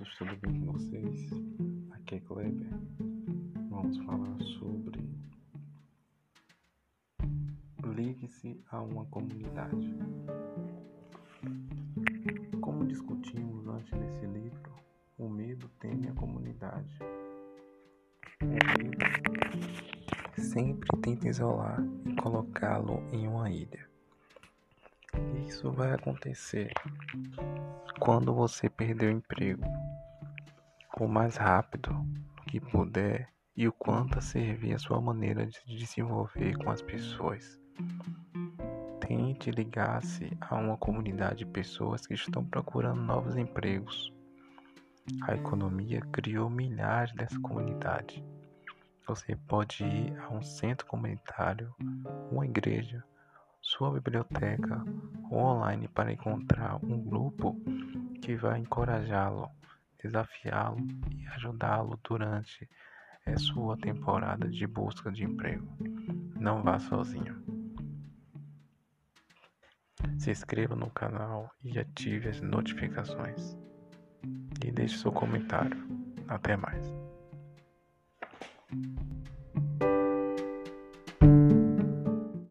meninos, tudo bem com vocês? Aqui é Kleber. Vamos falar sobre Ligue-se a uma comunidade. Como discutimos antes desse livro, o medo teme a comunidade. O medo sempre tenta isolar e colocá-lo em uma ilha. Isso vai acontecer quando você perder o emprego, o mais rápido que puder e o quanto a servir a sua maneira de se desenvolver com as pessoas. Tente ligar-se a uma comunidade de pessoas que estão procurando novos empregos. A economia criou milhares dessa comunidade. Você pode ir a um centro comunitário, uma igreja, sua biblioteca ou online para encontrar um grupo que vai encorajá-lo, desafiá-lo e ajudá-lo durante a sua temporada de busca de emprego. Não vá sozinho. Se inscreva no canal e ative as notificações. E deixe seu comentário. Até mais.